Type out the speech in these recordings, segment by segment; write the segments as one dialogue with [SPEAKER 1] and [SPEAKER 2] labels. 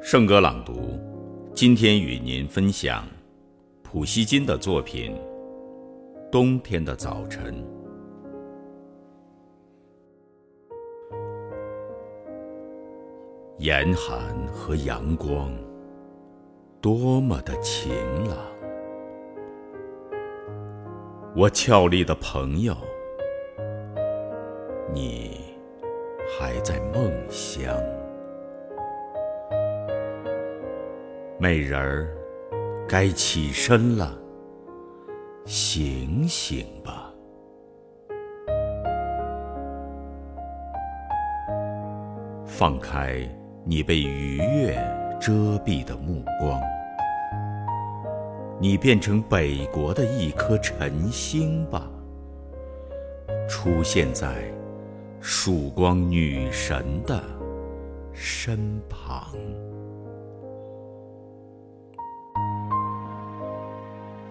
[SPEAKER 1] 圣歌朗读，今天与您分享普希金的作品《冬天的早晨》。严寒和阳光，多么的晴朗！我俏丽的朋友，你还在梦乡？美人儿，该起身了，醒醒吧！放开你被愉悦遮蔽的目光，你变成北国的一颗晨星吧，出现在曙光女神的身旁。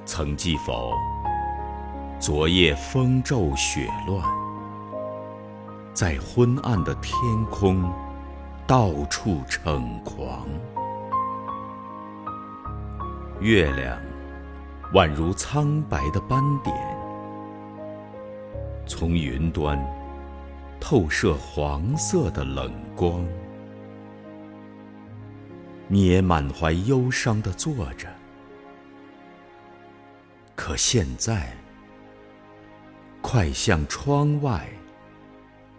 [SPEAKER 1] 曾记否？昨夜风骤雪乱，在昏暗的天空，到处逞狂。月亮宛如苍白的斑点，从云端透射黄色的冷光。你也满怀忧伤地坐着。可现在，快向窗外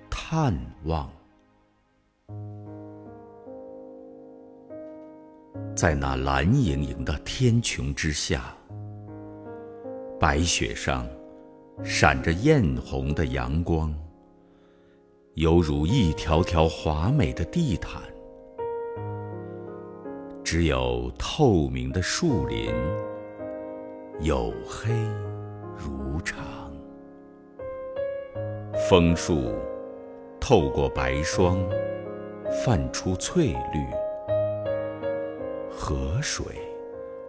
[SPEAKER 1] 探望，在那蓝盈盈的天穹之下，白雪上闪着艳红的阳光，犹如一条条华美的地毯。只有透明的树林。黝黑如常，枫树透过白霜泛出翠绿，河水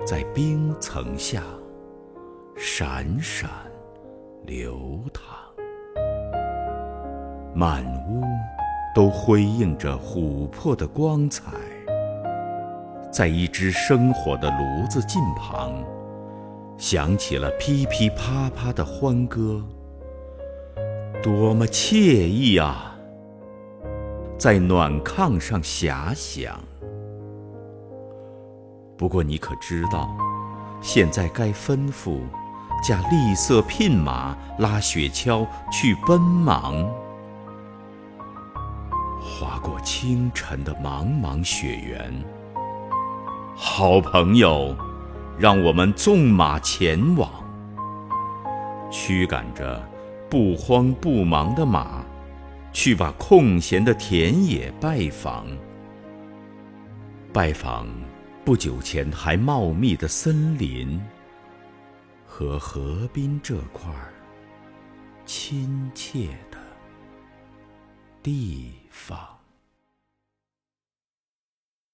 [SPEAKER 1] 在冰层下闪闪流淌，满屋都辉映着琥珀的光彩，在一只生火的炉子近旁。响起了噼噼啪啪的欢歌，多么惬意啊！在暖炕上遐想。不过你可知道，现在该吩咐驾栗色聘马拉雪橇去奔忙，划过清晨的茫茫雪原。好朋友。让我们纵马前往，驱赶着不慌不忙的马，去把空闲的田野拜访，拜访不久前还茂密的森林和河滨这块亲切的地方。